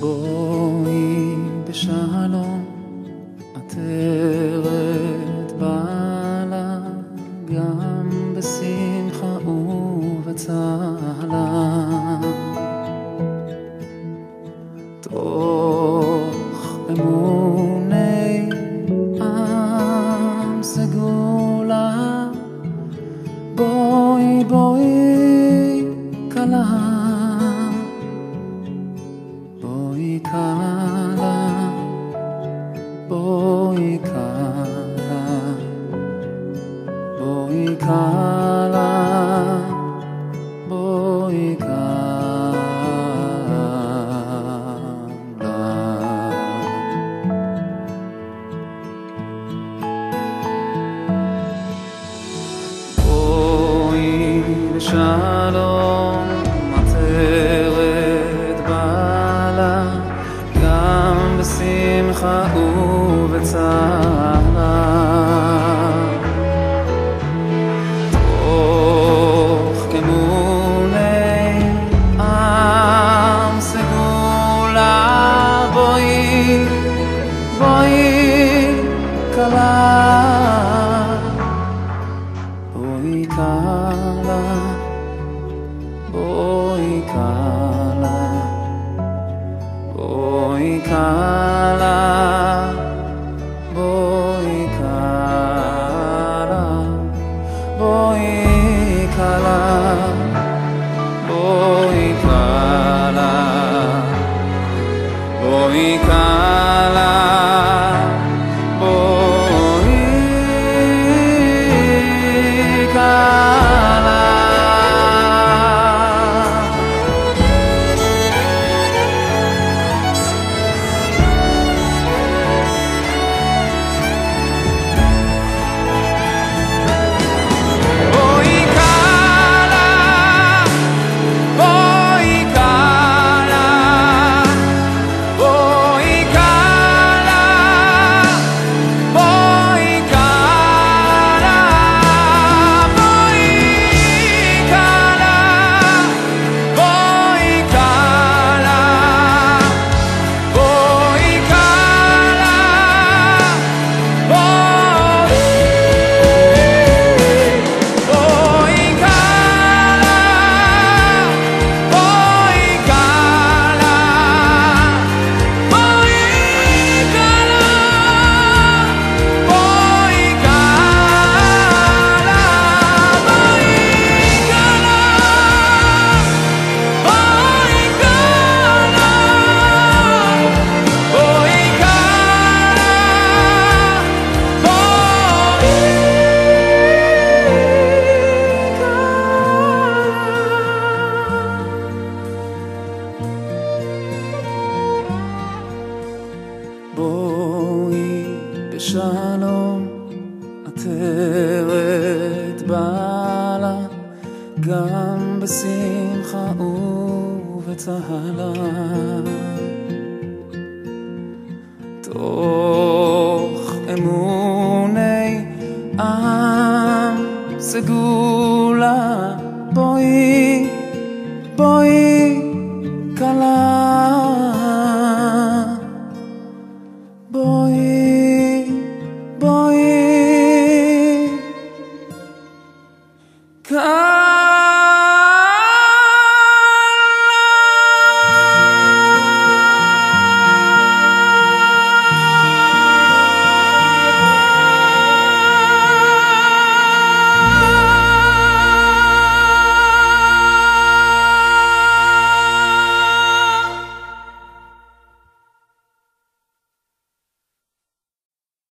בואי בשלום, עטרת בעלה, גם בשמחה ובצהלה. תוך אמון שלום, עטרת בעלה, גם בשמחה ובצער. Oikala, Oikala. בשלום, עטרת בעלה, גם בשמחה ובצהלה. תוך אמוני עם סגולה, בואי, בואי, כלה. Come